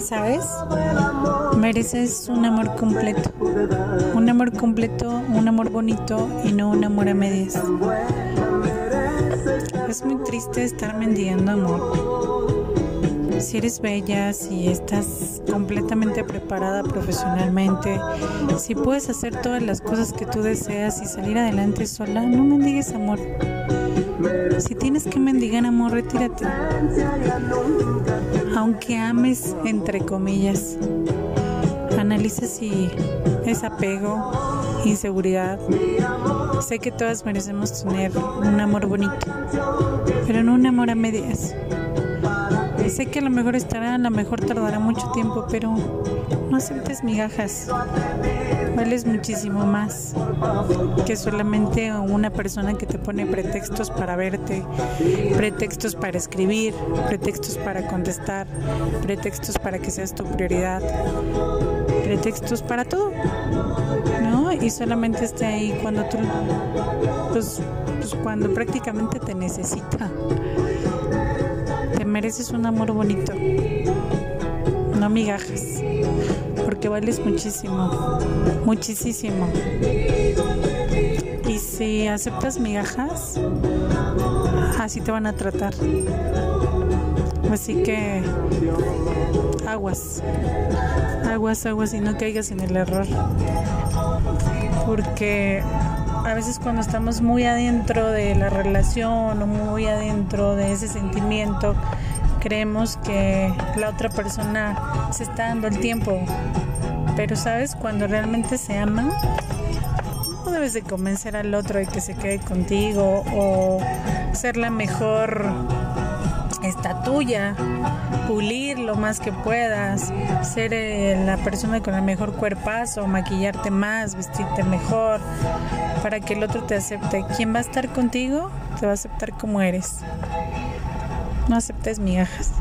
¿Sabes? Mereces un amor completo. Un amor completo, un amor bonito y no un amor a medias. Es muy triste estar mendigando amor. Si eres bella, si estás completamente preparada profesionalmente, si puedes hacer todas las cosas que tú deseas y salir adelante sola, no mendigues amor. Si tienes que mendigar amor, retírate. Aunque ames, entre comillas. Analiza si es apego, inseguridad. Sé que todas merecemos tener un amor bonito, pero no un amor a medias. Sé que a lo mejor estará, a lo mejor tardará mucho tiempo, pero no aceptes migajas. Vales muchísimo más que solamente una persona que te pone pretextos para verte, pretextos para escribir, pretextos para contestar, pretextos para que seas tu prioridad, pretextos para todo, ¿no? Y solamente esté ahí cuando tú, pues, pues cuando prácticamente te necesita mereces un amor bonito, no migajas, porque vales muchísimo, muchísimo. Y si aceptas migajas, así te van a tratar. Así que aguas, aguas, aguas y no caigas en el error. Porque a veces cuando estamos muy adentro de la relación o muy adentro de ese sentimiento, creemos que la otra persona se está dando el tiempo. Pero sabes, cuando realmente se ama, no debes de convencer al otro de que se quede contigo o ser la mejor esta tuya, pulir lo más que puedas, ser eh, la persona con el mejor cuerpazo, maquillarte más, vestirte mejor, para que el otro te acepte. Quien va a estar contigo te va a aceptar como eres. No aceptes migajas.